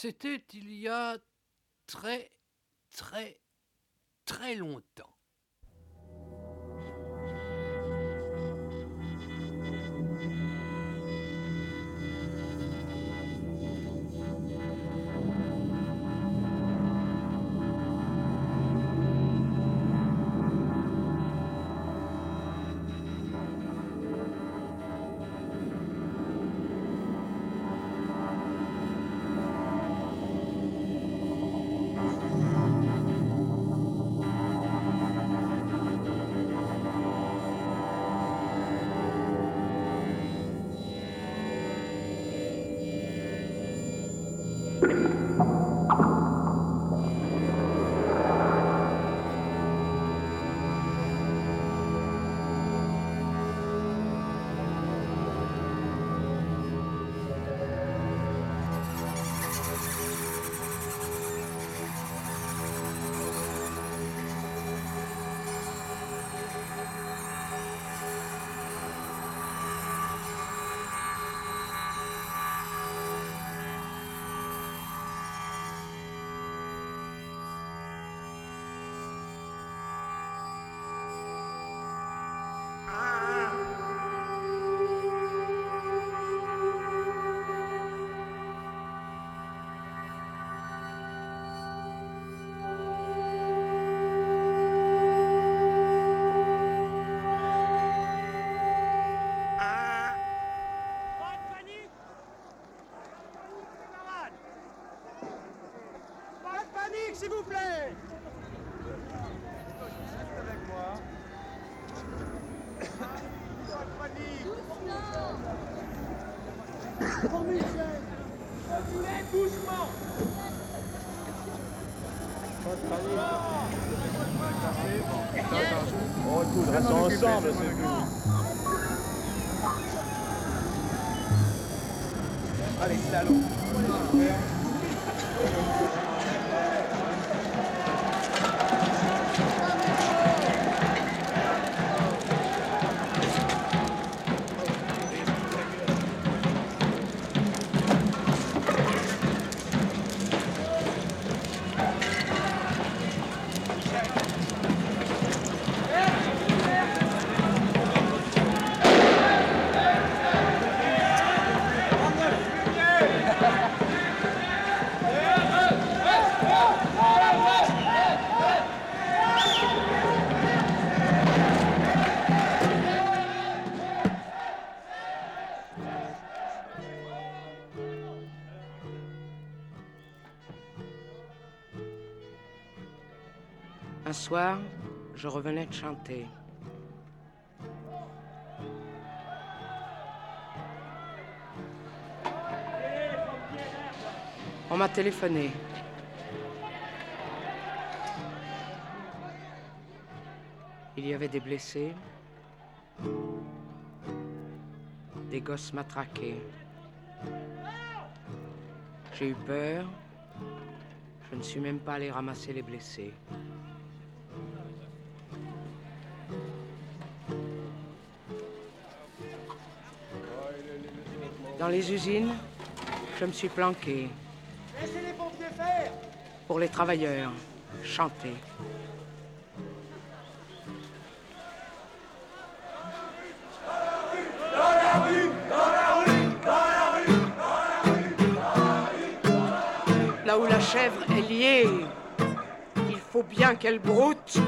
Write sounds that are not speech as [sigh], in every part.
C'était il y a très, très, très longtemps. Restons ensemble, c'est. Allez, salaud je revenais de chanter. On m'a téléphoné. Il y avait des blessés, des gosses matraqués. J'ai eu peur. Je ne suis même pas allé ramasser les blessés. Dans les usines, je me suis planqué Laissez les pompiers faire pour les travailleurs, chanter. Là où la chèvre est liée, il faut bien qu'elle broute.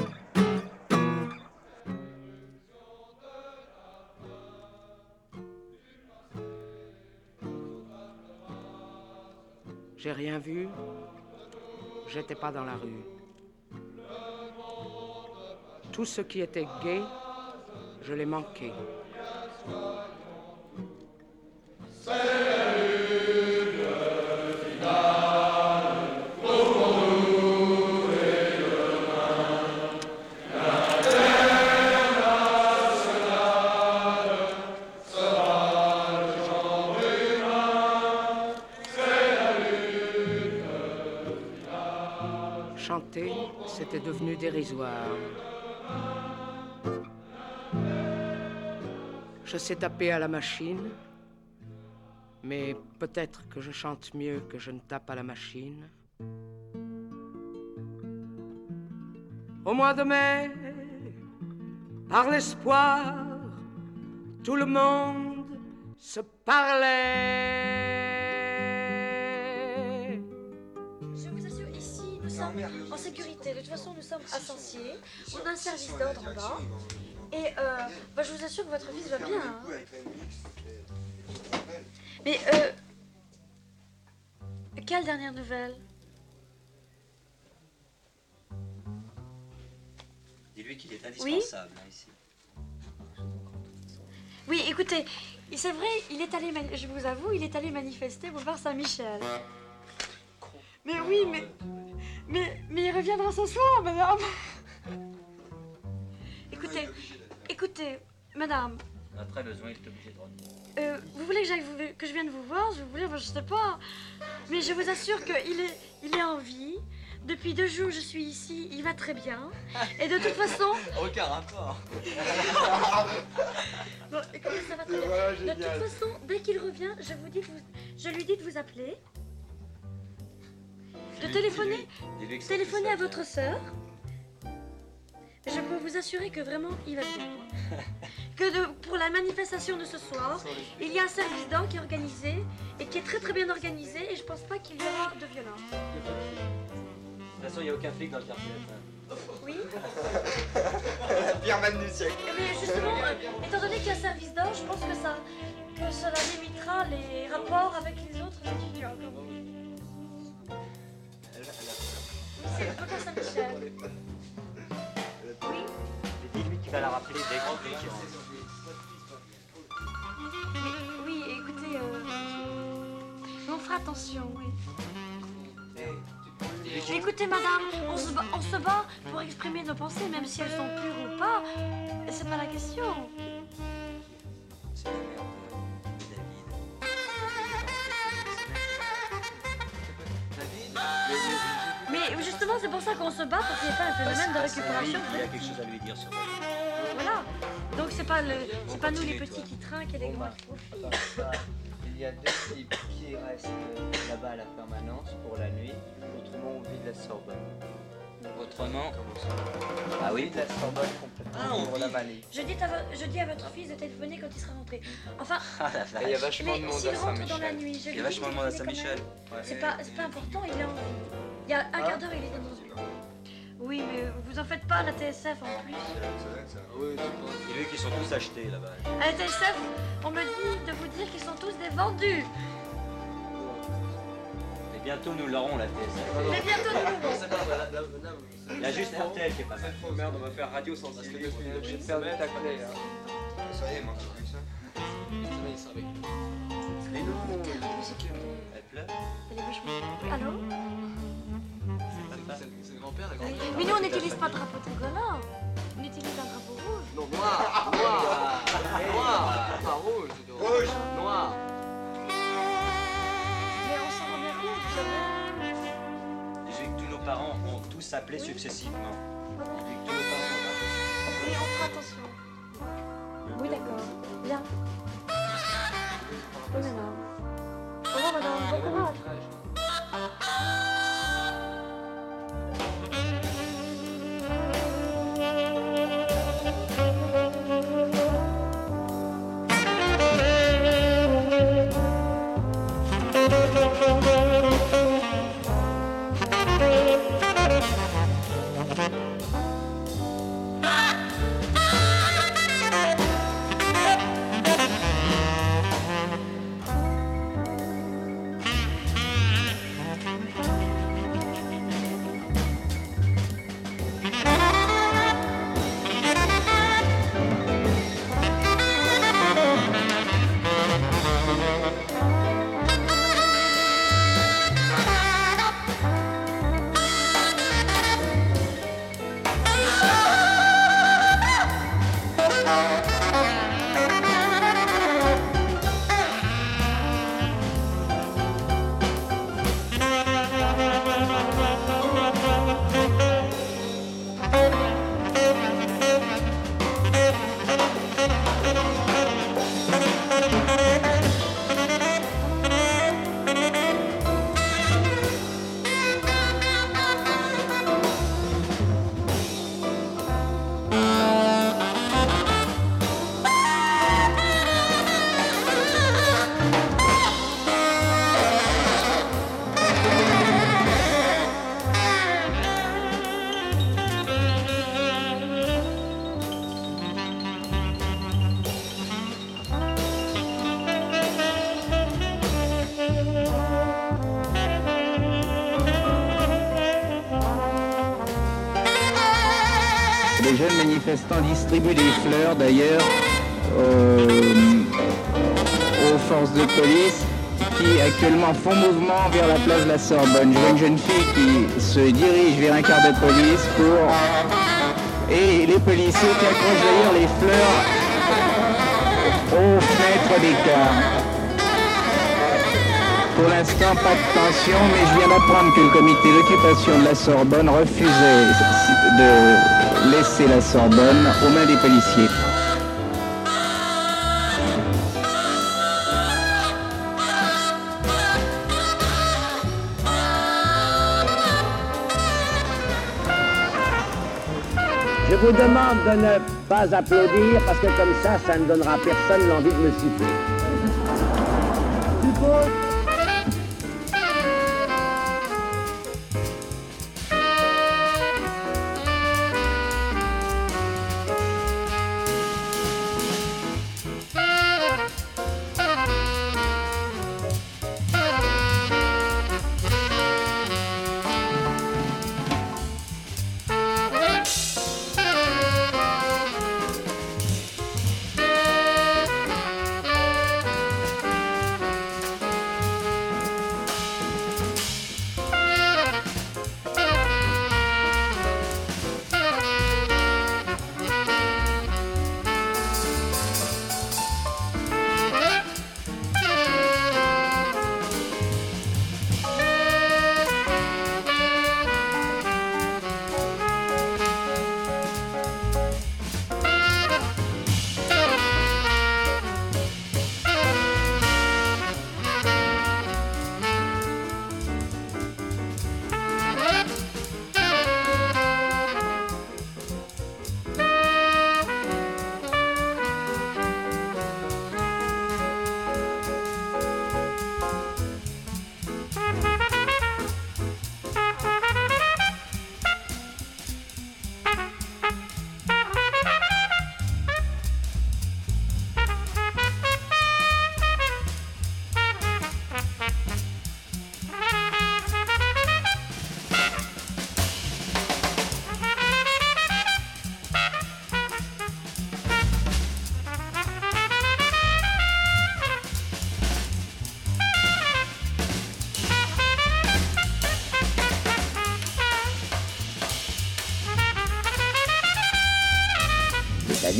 Rien vu. J'étais pas dans la rue. Tout ce qui était gai, je l'ai manqué. Je sais taper à la machine. Mais peut-être que je chante mieux que je ne tape à la machine. Au mois de mai, par l'espoir, tout le monde se parlait. De toute façon, nous sommes à Sancier. On a un service d'ordre en bas. Et euh, bah, je vous assure que votre fils va bien. hein. Mais, euh, quelle dernière nouvelle? Dis-lui qu'il est indispensable hein, ici. Oui, écoutez, c'est vrai, il est allé, je vous avoue, il est allé manifester boulevard Saint-Michel. Mais oui, mais, mais, mais il reviendra ce soir, madame. Écoutez, écoutez, madame, Après besoin, il est obligé de revenir. euh, vous voulez que, j'aille vous- que je vienne vous voir? Je voulais, je sais pas. Mais je vous assure qu'il est, il est en vie. Depuis deux jours, je suis ici. Il va très bien. Et de toute façon, [laughs] Aucun rapport. Bon, écoutez, ça va très bien. De toute façon, dès qu'il revient, je vous dis, de vous- je lui dis de vous appeler, de téléphoner, téléphoner à votre sœur. Je peux vous assurer que vraiment, il va bien. [laughs] Que de- pour la manifestation de ce soir, il y a un service d'ordre qui est organisé et qui est très très bien organisé et je pense pas qu'il y aura de violence. De toute façon, il n'y a aucun flic dans le quartier. Oui [laughs] Pierre du siècle. Bien, justement, euh, étant donné qu'il y a un service d'ordre, je pense que ça, que cela limitera les rapports avec les autres étudiants. C'est le Boulevard Saint-Michel. Oui, Dis-lui qu'il va la rappeler qu'il rentre. mais, oui, écoutez, euh, on fera attention, oui. Mais écoutez, madame, on se, bat, on se bat pour exprimer nos pensées, même si elles sont pures ou pas. C'est pas la question. C'est Mais justement, c'est pour ça qu'on se bat, pour qu'il n'y ait pas un phénomène de récupération. Il y a quelque chose à lui dire sur. Voilà. Donc c'est pas le, c'est pas nous les petits qui trinquent et les grands. Il y a deux types qui restent là-bas à la permanence pour la nuit. Autrement, on vide la Sorbonne. Autrement, Ah oui vide la Sorbonne complètement Ah, on pour la vide. Malais. Je dis, à je dis à votre fils de téléphoner quand il sera rentré. Enfin, [laughs] Ah la il y a vache. vachement de monde s'il à rentre dans la Saint-Michel. nuit, je Il y a vachement de monde à Saint-Michel. C'est pas, c'est pas important, il est en. Il y a un quart d'heure, il est dans yeux. Oui, mais vous en faites pas, la TSF en plus. Dis-lui qu'ils sont tous achetés là-bas. À la TSF, on me dit de vous dire qu'ils sont tous des vendus. Et bientôt nous l'aurons la TSF. Mais bientôt nous Il y a juste RTL qui est pas mal. Merde, on va faire radio sans parce que J'ai perdu ta clé. hein. Ça y est, moi, j'ai vu ça. Elle pleure Elle est vachement- Allô C'est le grand-père, la Mais nous, on n'utilise pas de drapeau tricolore. On utilise un drapeau rouge. Non, noir Noir Noir Pas rouge Rouge. Noir savez. Dis-lui que tous nos parents ont tous appelé successivement. Dis-lui que tous nos parents ont appelé Oui, on fera attention. Oui, d'accord. Bien. Oui, madame. Au revoir, madame. Bon courage. Distribuent des fleurs d'ailleurs aux, aux forces de police qui actuellement font mouvement vers la place de la Sorbonne. Je vois une jeune fille qui se dirige vers un quart de police pour... Et les policiers qui accrochent d'ailleurs les fleurs aux fenêtres des cars. Pour l'instant, pas de tension, mais je viens d'apprendre que le comité d'occupation de la Sorbonne refusait de laisser la Sorbonne aux mains des policiers. Je vous demande de ne pas applaudir parce que comme ça, ça ne donnera à personne l'envie de me siffler.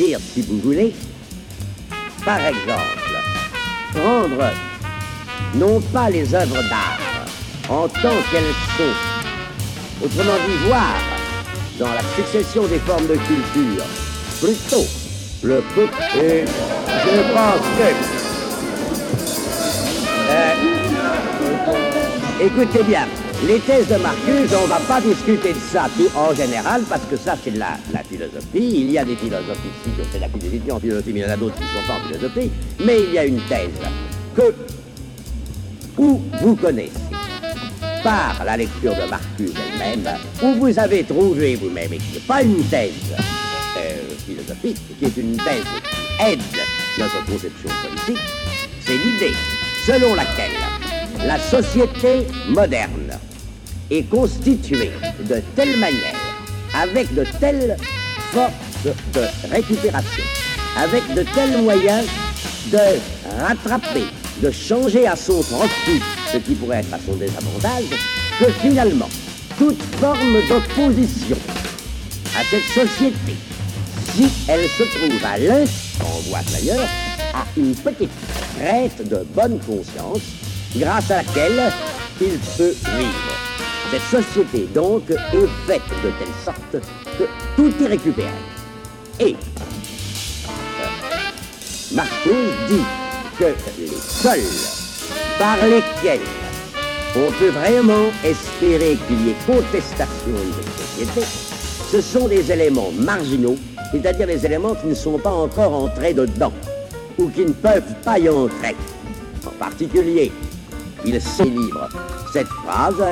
C'est-à-dire, si vous voulez, par exemple, prendre non pas les œuvres d'art en tant qu'elles sont, autrement dit, voir dans la succession des formes de culture, plutôt le côté, je pense que... Euh, écoutez bien, les thèses de Marcuse, on ne va pas discuter de ça tout en général, parce que ça, c'est de la philosophie. Il y a des philosophes ici qui ont fait la philosophie en philosophie, mais il y en a d'autres qui ne sont pas en philosophie. Mais il y a une thèse que, où vous connaissez, par la lecture de Marcuse elle-même, où vous avez trouvé vous-même, et qui n'est pas une thèse euh, philosophique, qui est une thèse qui aide notre conception politique, c'est l'idée selon laquelle la société moderne est constituée de telle manière, avec de telles forces de récupération, avec de tels moyens de rattraper, de changer à son profit ce qui pourrait être à son désavantage, que finalement, toute forme d'opposition à cette société, si elle se trouve à l'instant, voit d'ailleurs, à une petite traite de bonne conscience, grâce à laquelle il peut vivre. Cette société, donc, est faite de telle sorte que tout est récupéré. Et Marcuse dit que les seuls par lesquels on peut vraiment espérer qu'il y ait contestation de société, ce sont des éléments marginaux, c'est-à-dire des éléments qui ne sont pas encore entrés dedans, ou qui ne peuvent pas y entrer. En particulier, il célèbre cette phrase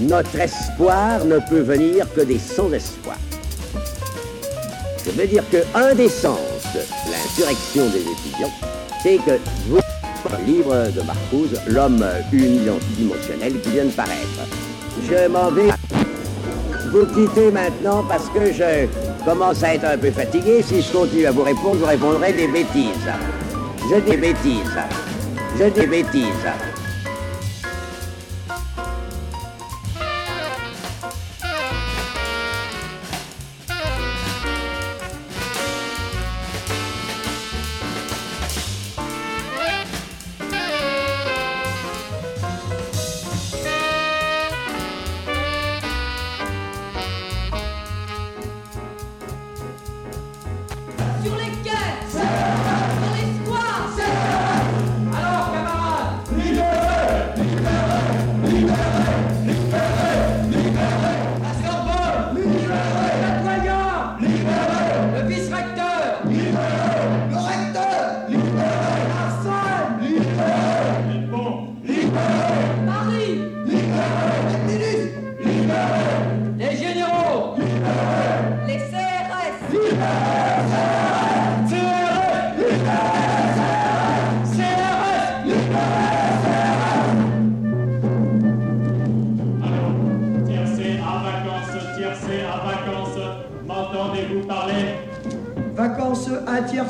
Notre espoir ne peut venir que des sans-espoir. Je veux dire qu'un des sens de l'insurrection des étudiants, c'est que vous, le livre de Marcuse, L'homme unidimensionnel qui vient de paraître. Je m'en vais vous quitter maintenant parce que je commence à être un peu fatigué. Si je continue à vous répondre, vous répondrai des bêtises. Je dis des bêtises. Je dis bêtises.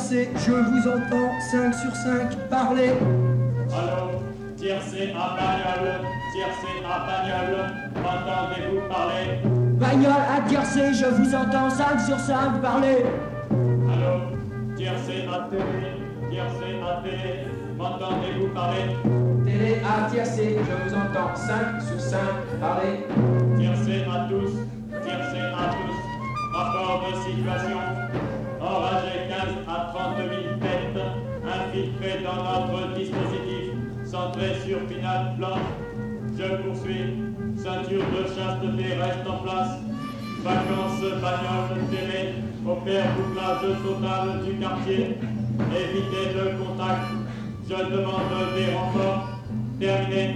Tiercé, je vous entends 5 sur 5 parler. Allô Tiercé à bagnole, tiercé à bagnole, m'entendez-vous parler? Bagnole à tiercé, je vous entends 5 sur 5 parler. Allô Tiercé à télé, tiercé à télé, m'entendez-vous parler? Télé à tiercé, je vous entends 5 sur 5 parler. Tiercé à tous, tiercé à tous, rapport de situation. Dans notre dispositif, centré sur Pinat Blanc. Je poursuis, ceinture de chasteté reste en place. Vacances, bagnole, télé, opère bouclage total du quartier. Évitez le contact. Je demande des renforts. Terminé.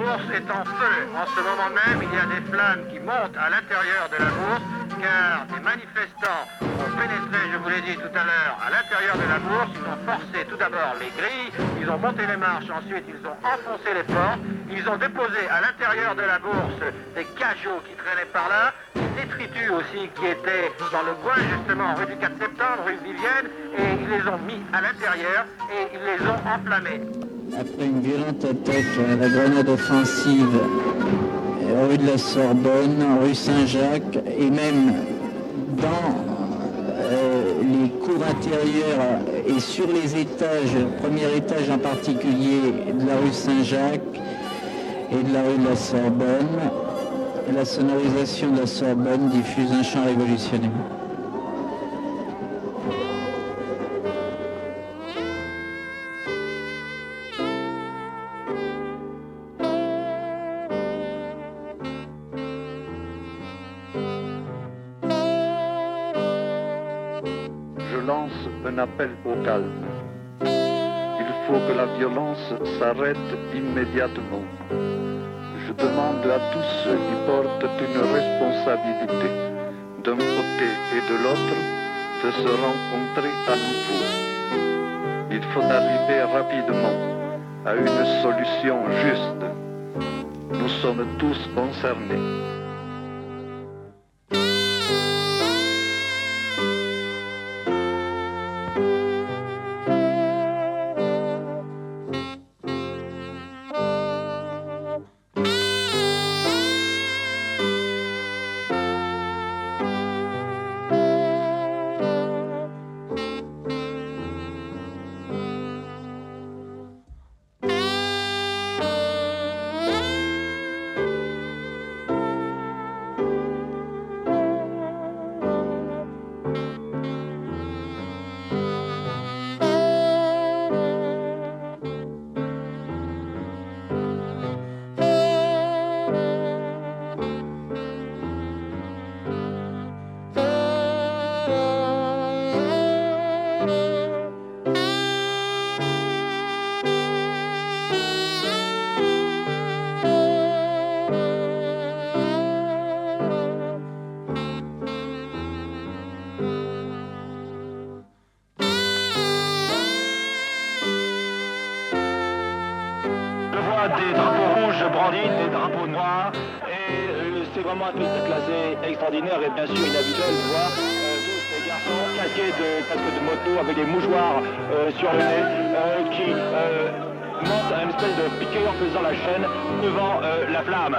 Bourse est en feu. En ce moment même, il y a des flammes qui montent à l'intérieur de la bourse, car des manifestants ont pénétré, je vous l'ai dit tout à l'heure, à l'intérieur de la bourse. Ils ont forcé tout d'abord les grilles, ils ont monté les marches, ensuite ils ont enfoncé les portes, ils ont déposé à l'intérieur de la bourse des cajots qui traînaient par là, des détritus aussi qui étaient dans le coin justement, rue du 4 septembre, rue Vivienne, et ils les ont mis à l'intérieur et ils les ont enflammés. Après une violente attaque à la grenade offensive rue de la Sorbonne, rue Saint-Jacques et même dans euh, les cours intérieures et sur les étages, premier étage en particulier de la rue Saint-Jacques et de la rue de la Sorbonne, la sonorisation de la Sorbonne diffuse un chant révolutionnaire. la violence s'arrête immédiatement. Je demande à tous ceux qui portent une responsabilité, d'un côté et de l'autre, de se rencontrer à nouveau. Il faut arriver rapidement à une solution juste. Nous sommes tous concernés. des mouchoirs euh, sur le nez, euh, qui euh, monte un espèce de piqueur faisant la chaîne devant la flamme.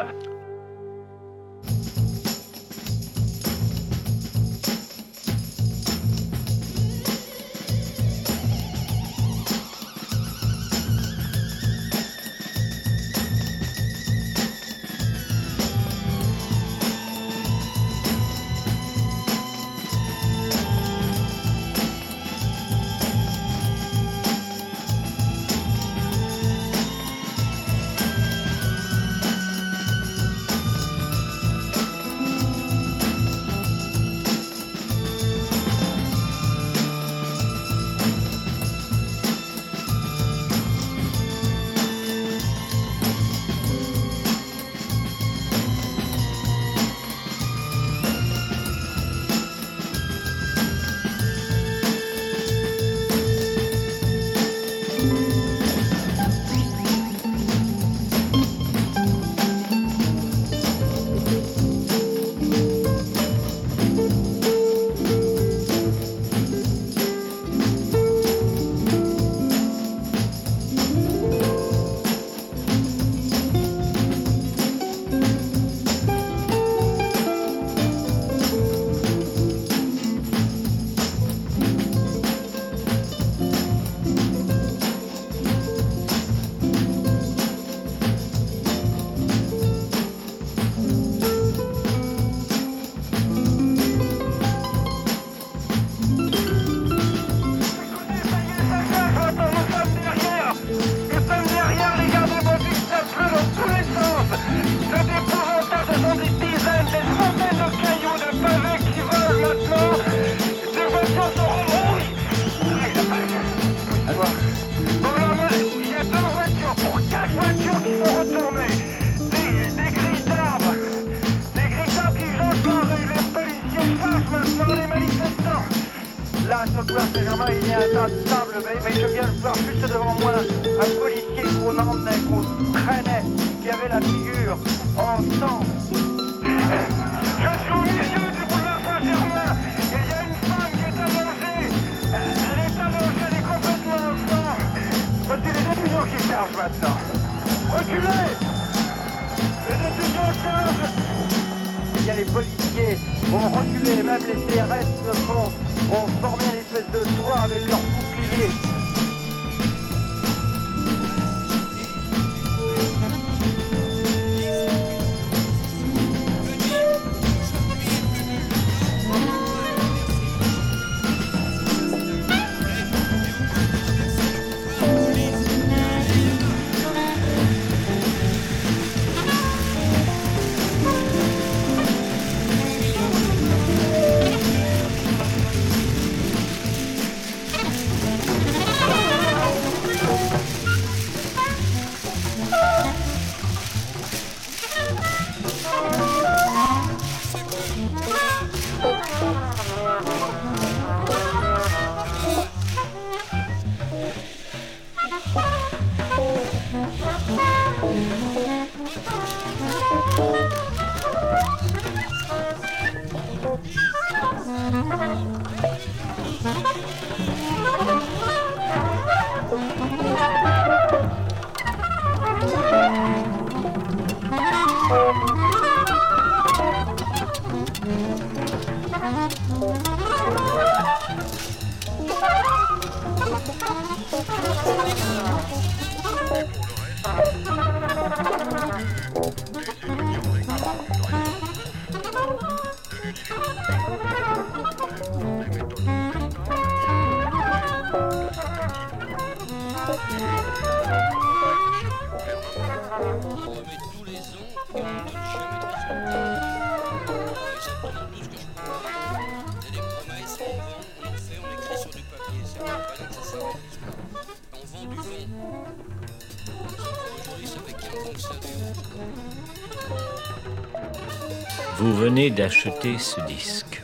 D'acheter ce disque.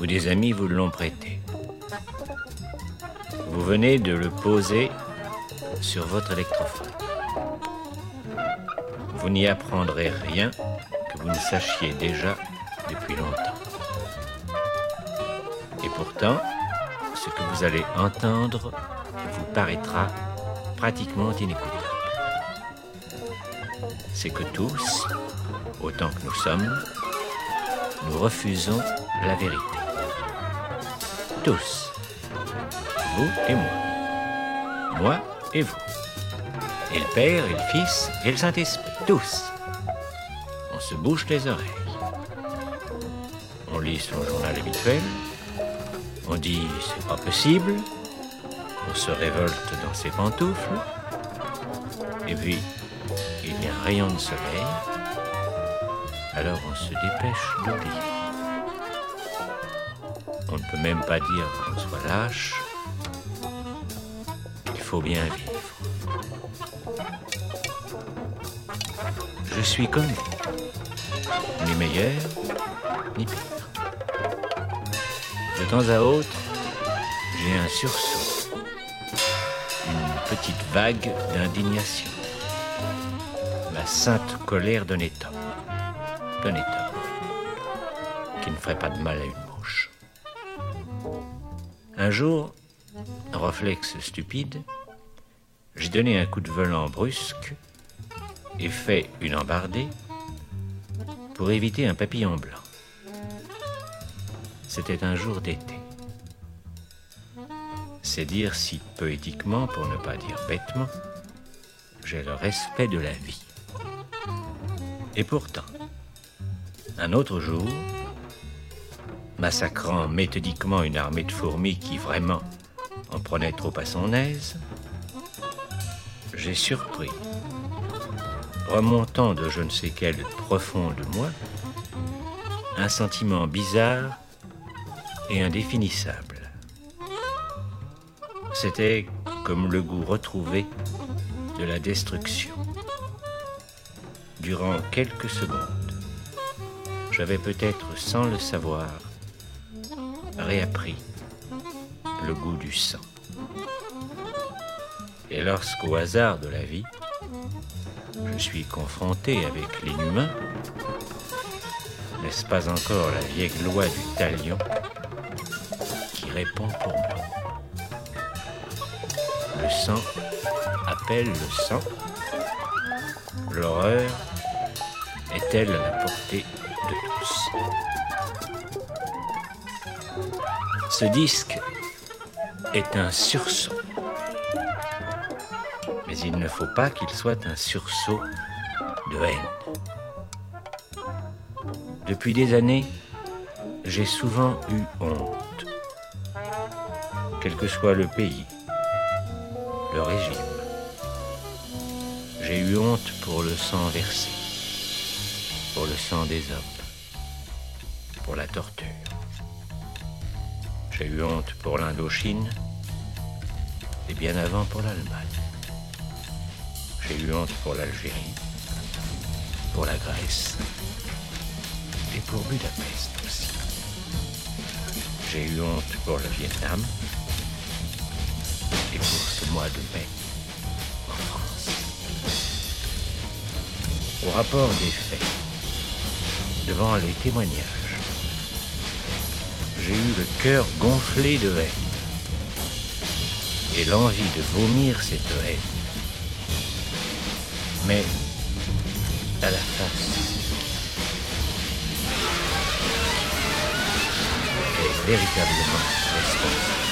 Ou des amis vous l'ont prêté. Vous venez de le poser sur votre électrophone. Vous n'y apprendrez rien que vous ne sachiez déjà depuis longtemps. Et pourtant, ce que vous allez entendre vous paraîtra pratiquement inécoutable. C'est que tous, autant que nous sommes, nous refusons la vérité. Tous. Vous et moi. Moi et vous. Et le Père, et le Fils, et le Saint-Esprit. Tous. On se bouche les oreilles. On lit son journal habituel. On dit c'est pas possible. On se révolte dans ses pantoufles. Et puis, il y a un rayon de soleil. Alors on se dépêche d'oublier. On ne peut même pas dire qu'on soit lâche. Il faut bien vivre. Je suis comme vous. Ni meilleur, ni pire. De temps à autre, j'ai un sursaut. Une petite vague d'indignation. La sainte colère d'un État. D'un État qui ne ferait pas de mal à une mouche. Un jour, réflexe stupide, j'ai donné un coup de volant brusque et fait une embardée pour éviter un papillon blanc. C'était un jour d'été. C'est dire si poétiquement, pour ne pas dire bêtement, j'ai le respect de la vie. Et pourtant, un autre jour, massacrant méthodiquement une armée de fourmis qui vraiment en prenait trop à son aise, j'ai surpris, remontant de je ne sais quel profond de moi, un sentiment bizarre et indéfinissable. C'était comme le goût retrouvé de la destruction. Durant quelques secondes, j'avais peut-être sans le savoir réappris le goût du sang. Et lorsqu'au hasard de la vie, je suis confronté avec l'inhumain, n'est-ce pas encore la vieille loi du talion qui répond pour moi? Le sang appelle le sang. L'horreur est-elle à la portée Ce disque est un sursaut. Mais il ne faut pas qu'il soit un sursaut de haine. Depuis des années, j'ai souvent eu honte. Quel que soit le pays, le régime. J'ai eu honte pour le sang versé, pour le sang des hommes, pour l'Indochine et bien avant pour l'Allemagne. J'ai eu honte pour l'Algérie, pour la Grèce et pour Budapest aussi. J'ai eu honte pour le Vietnam et pour ce mois de mai en France. Au rapport des faits, devant les témoignages, j'ai eu le cœur gonflé de haine et l'envie de vomir cette haine. Mais à la face est véritablement responsable.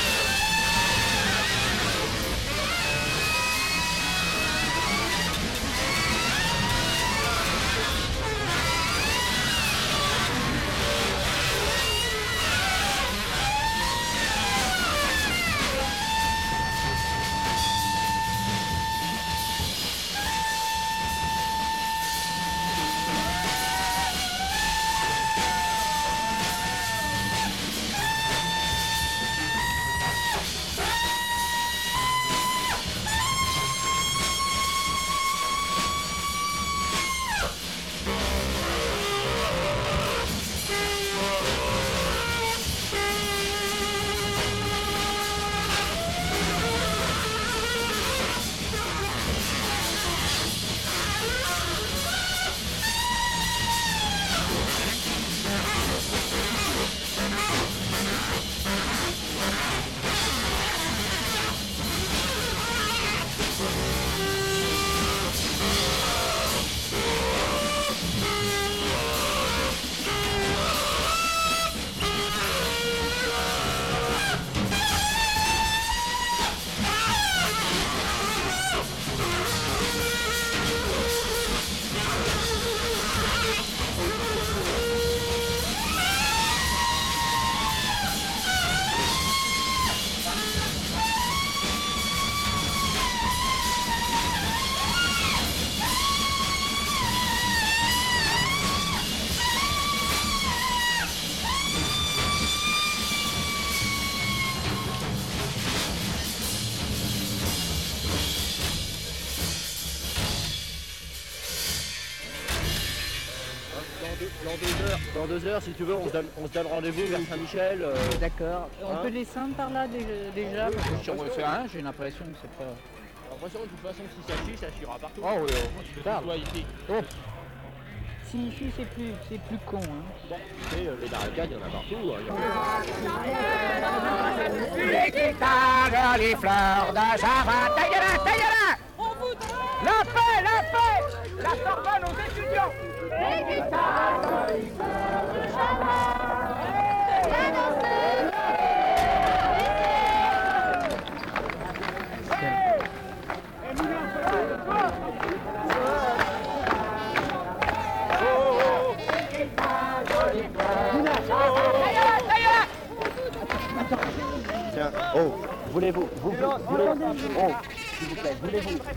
22h si tu veux, on se donne, on se donne rendez-vous vers Saint-Michel. euh, D'accord. On hein. peut descendre par là déjà, déjà un, j'ai l'impression que c'est pas. L'impression de toute façon si ça chie, ça chiera partout. Oh, ouais, ouais, tu. Toi ici. Oh. Signifie c'est plus c'est plus con. Hein. Bon, tu sais, euh, les barricades, il y en a partout. hein, Les guitares, les fleurs de Java. Taïala, taïala La paix, la paix La Sorbonne aux étudiants Oh, voulez-vous, vous, oh, vous plaît,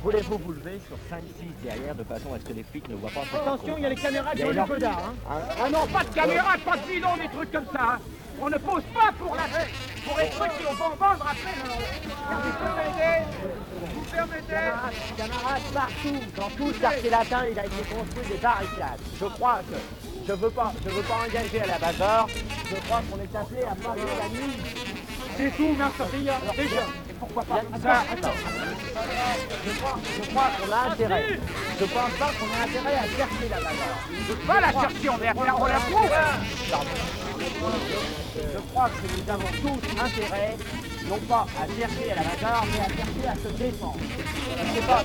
voulez-vous, vous lever sur 5-6 derrière de façon à ce que les flics ne voient pas Attention, il y a les caméras sur le godard. Hein. Hein Ah non, pas de caméra, pas de bidon, des trucs comme ça. hein. On ne pose pas pour la pour les trucs qu'on va en vendre après. Vous permettez Vous permettez Camarades, partout, dans tout le quartier latin, il a été construit des barricades. Je crois que je veux pas, je veux pas engager à la bazar. Je crois qu'on est appelé à parler la nuit. C'est tout, merci, déjà. Pourquoi pas Ça, attends. Je crois, je crois qu'on a intérêt. Je pense pas qu'on a intérêt à chercher la bazar. Je pas la chercher, on la, on la trouve. Pardon. Je crois que nous avons tous intérêt, non pas à chercher à la bagarre, mais à chercher à se défendre. Je sais pas.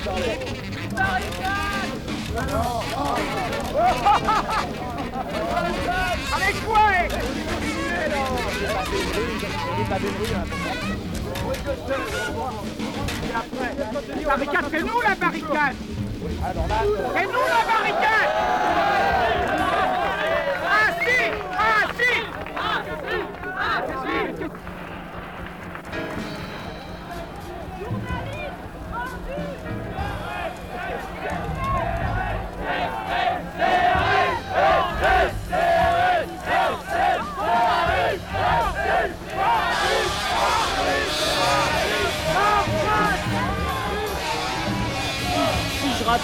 Avec quoi Barricade, c'est nous la barricade. C'est nous la barricade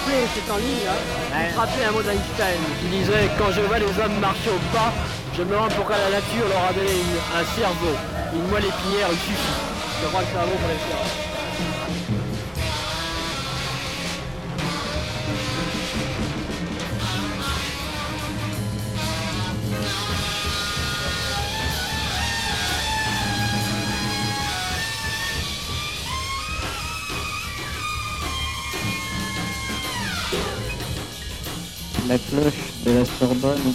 C'est en ligne, hein, un mot d'Einstein qui disait Quand je vois les hommes marcher au pas, Je me demande pourquoi la nature leur a donné une- un cerveau. Une moelle épinière, il suffit. Je crois que c'est un mot pour les faire. La cloche de la Sorbonne,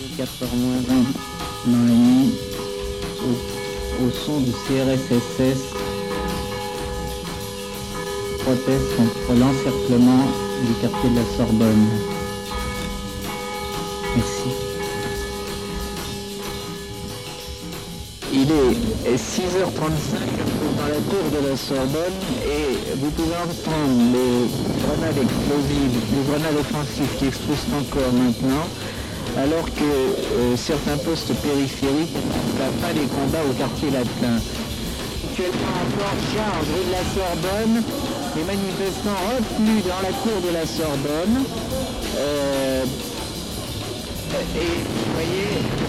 de 4h moins 20 dans la nuit, au, au son du CRSSS, proteste contre l'encerclement du quartier de la Sorbonne. Merci. Il est 6h35 dans la tour de la Sorbonne et vous pouvez entendre les grenades explosives, les grenades offensives qui explosent encore maintenant, alors que euh, certains postes périphériques n'ont pas des combats au quartier latin. Actuellement en porte charge rue de la Sorbonne, les manifestants retenus dans la cour de la Sorbonne. Euh, et vous voyez,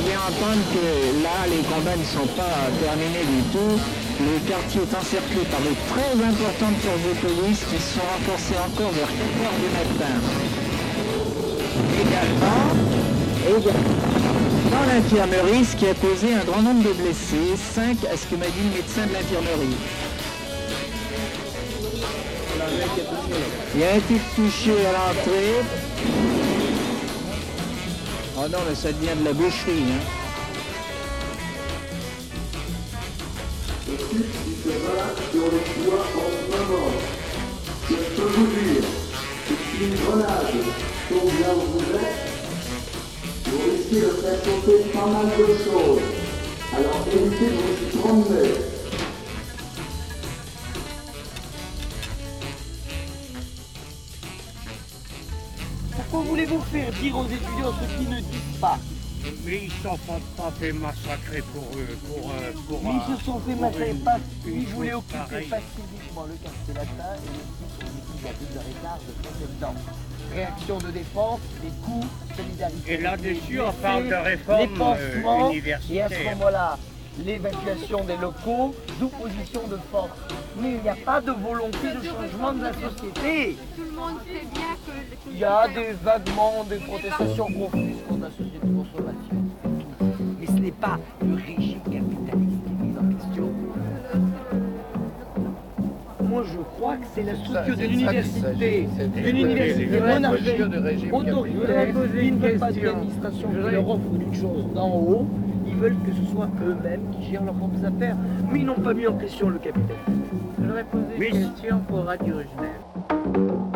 pouvez entendre que là, les combats ne sont pas terminés du tout. Le quartier est encerclé par de très importantes forces de police qui se sont renforcées encore vers 4 heures du matin. Également, dans l'infirmerie, ce qui a causé un grand nombre de blessés, 5 à ce que m'a dit le médecin de l'infirmerie. Il y a type touché à l'entrée. Oh non, mais ça devient de la boucherie. Hein. sur les toits en ce moment. Je peux vous dire si une grenade tombe là où vous êtes, vous risquez de faire sauter pas mal de choses. Alors évitez de vous y. dire aux étudiants ce qu'ils ne disent pas Mais ils s'en sont pas fait massacrer pour eux, pour, euh, pour Mais ils un- se sont fait massacrer une- parce qu'ils voulaient occuper pareille. pacifiquement le quartier latin et le à deux heures et quart de dedans. Réaction de défense, des coups, solidarité. Et là-dessus, des on parle de réforme, les pansements, euh, universitaire. Et à ce moment-là, l'évacuation des locaux sous position de force. Mais il n'y a pas de volonté de changement de la société. Tout le monde sait bien que... Il y a des vaguement des protestations confuses contre la société de consommation. Mais ce n'est pas le régime capitaliste qui est mis en question. Moi, je crois que c'est la structure d'une université, d'une université monarchique, autoritaire, qui ne veut pas d'administration qui leur offre une chose d'en haut. Ils veulent que ce soit eux-mêmes qui gèrent leurs propres affaires. Mais ils n'ont pas mis en question le capitalisme. Je voudrais poser une question pour Radio Genève.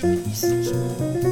Pour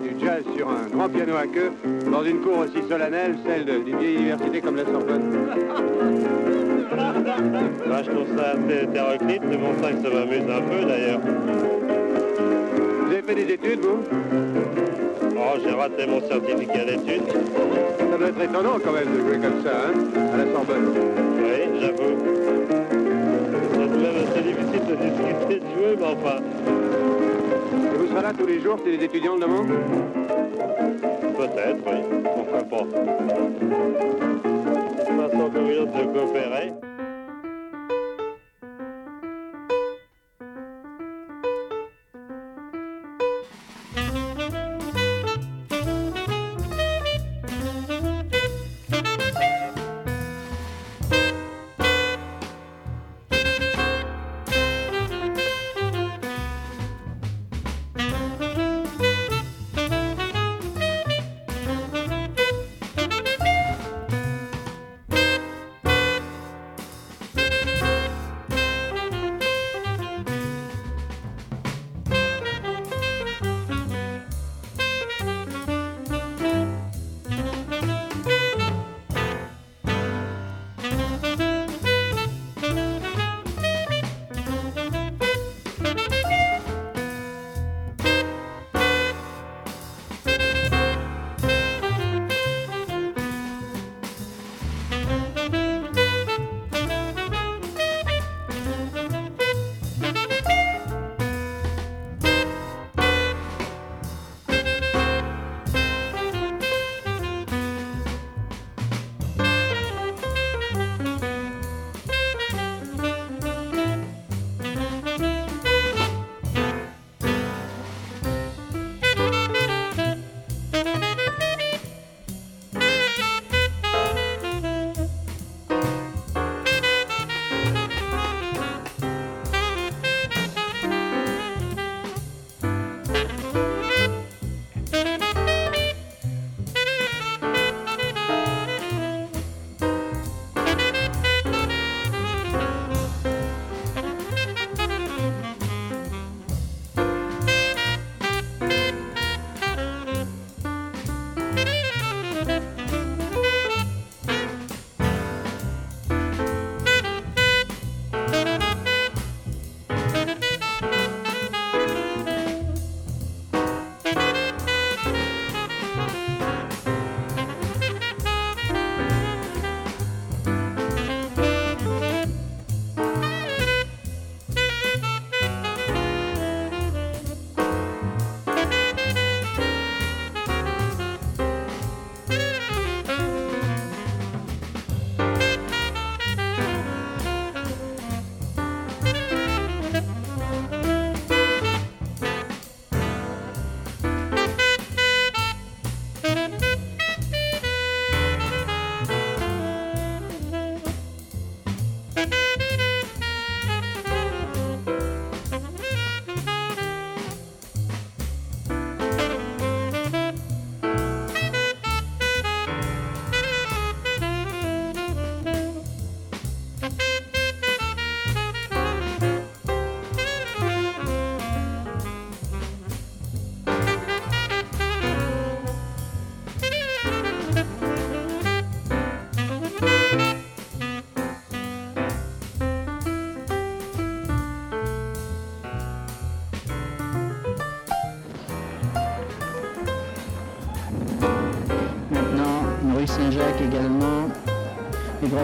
du jazz sur un grand piano à queue, dans une cour aussi solennelle, celle d'une vieille université comme la Sorbonne [laughs] Bah, je trouve ça assez hétéroclite, c'est pour ça que ça m'amuse un peu d'ailleurs. Vous avez fait des études, vous? Oh, j'ai raté mon certificat d'études. Ça doit être étonnant quand même de jouer comme ça, hein, à la Sorbonne. Oui, j'avoue. C'est même assez difficile de discuter de jouer, mais enfin. Et vous serez là tous les jours si les étudiants le demandent Peut-être, oui. Pourquoi pas. Une autre de coopérer.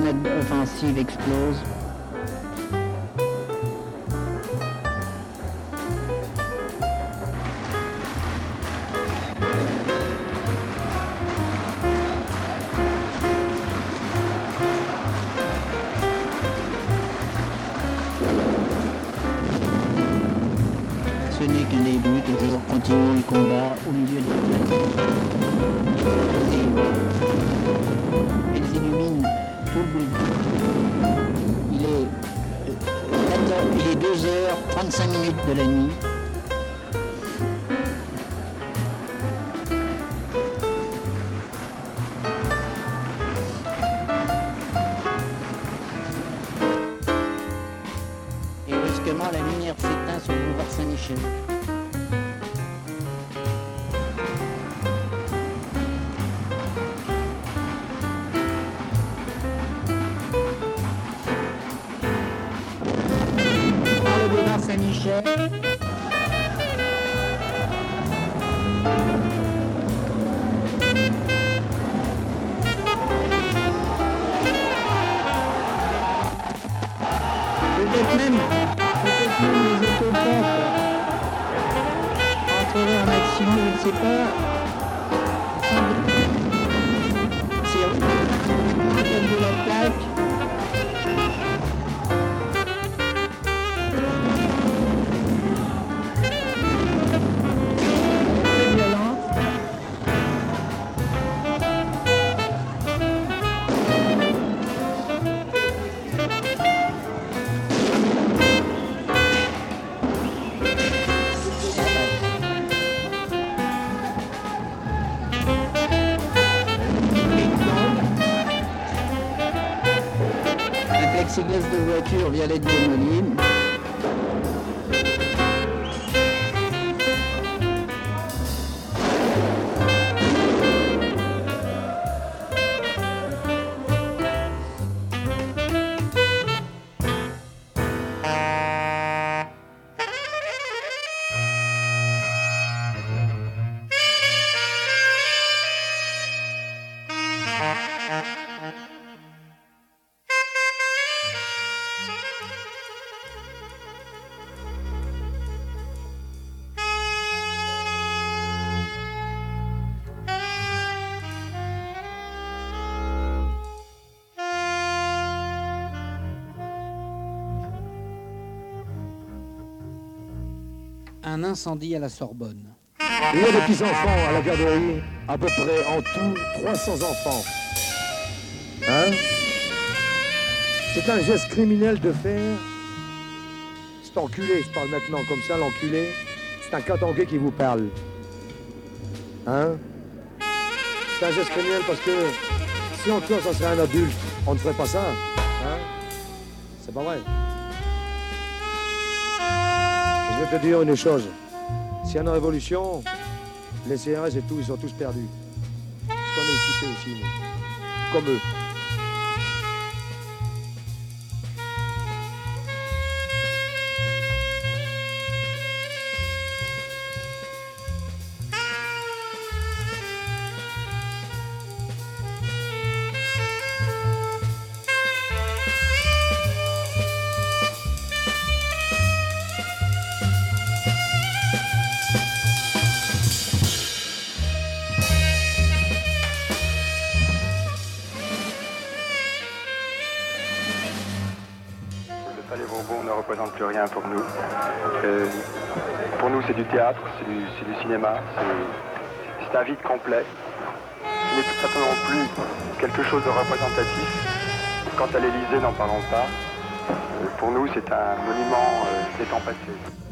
Grenades offensives thank you Un incendie à la Sorbonne. Il y a des petits-enfants à la garderie, à peu près en tout 300 enfants. Hein C'est un geste criminel de faire. Cet enculé, je parle maintenant comme ça, l'enculé, c'est un catangué qui vous parle. Hein C'est un geste criminel parce que si encore ça serait un adulte, on ne ferait pas ça. Hein C'est pas vrai. Te dire une chose. S'il y a une révolution, les CRS et tout, ils sont tous perdus. Parce qu'on est équipés aussi, nous. Comme eux. C'est du cinéma, c'est- un vide complet. Ce n'est tout simplement plus quelque chose de représentatif. Quant à l'Élysée, n'en parlons pas. Euh, pour nous, c'est un monument euh, des temps passés.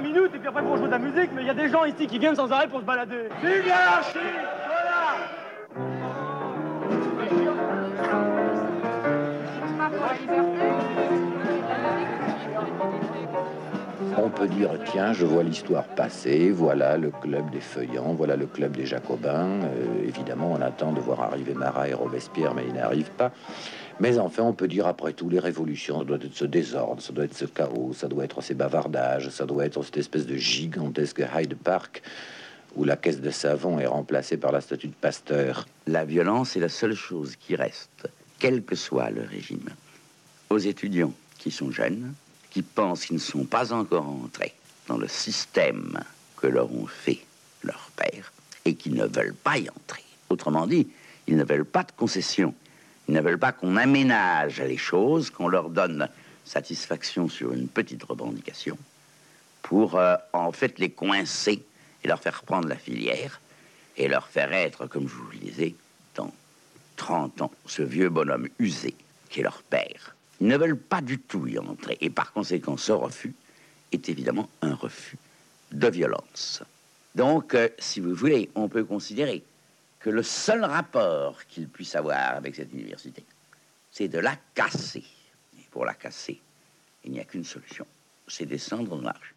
5 minutes et puis après on joue de la musique, mais il y a des gens ici qui viennent sans arrêt pour se balader. Vive l'anarchie Voilà On peut dire, tiens, je vois l'histoire passer, voilà le club des Feuillants, voilà le club des Jacobins. Euh, évidemment, on attend de voir arriver Marat et Robespierre, mais ils n'arrivent pas. Mais enfin, on peut dire, après tout, les révolutions, ça doit être ce désordre, ça doit être ce chaos, ça doit être ces bavardages, ça doit être cette espèce de gigantesque Hyde Park où la caisse de savon est remplacée par la statue de Pasteur. La violence est la seule chose qui reste, quel que soit le régime, aux étudiants qui sont jeunes, qui pensent qu'ils ne sont pas encore entrés dans le système que leur ont fait leurs pères et qui ne veulent pas y entrer. Autrement dit, ils ne veulent pas de concessions. Ils ne veulent pas qu'on aménage les choses, qu'on leur donne satisfaction sur une petite revendication pour euh, en fait les coincer et leur faire prendre la filière et leur faire être, comme je vous le disais, dans 30 ans, ce vieux bonhomme usé qui est leur père. Ils ne veulent pas du tout y entrer. Et par conséquent, ce refus est évidemment un refus de violence. Donc, euh, si vous voulez, on peut considérer que le seul rapport qu'il puisse avoir avec cette université, c'est de la casser. Et pour la casser, il n'y a qu'une solution, c'est descendre dans l'arche.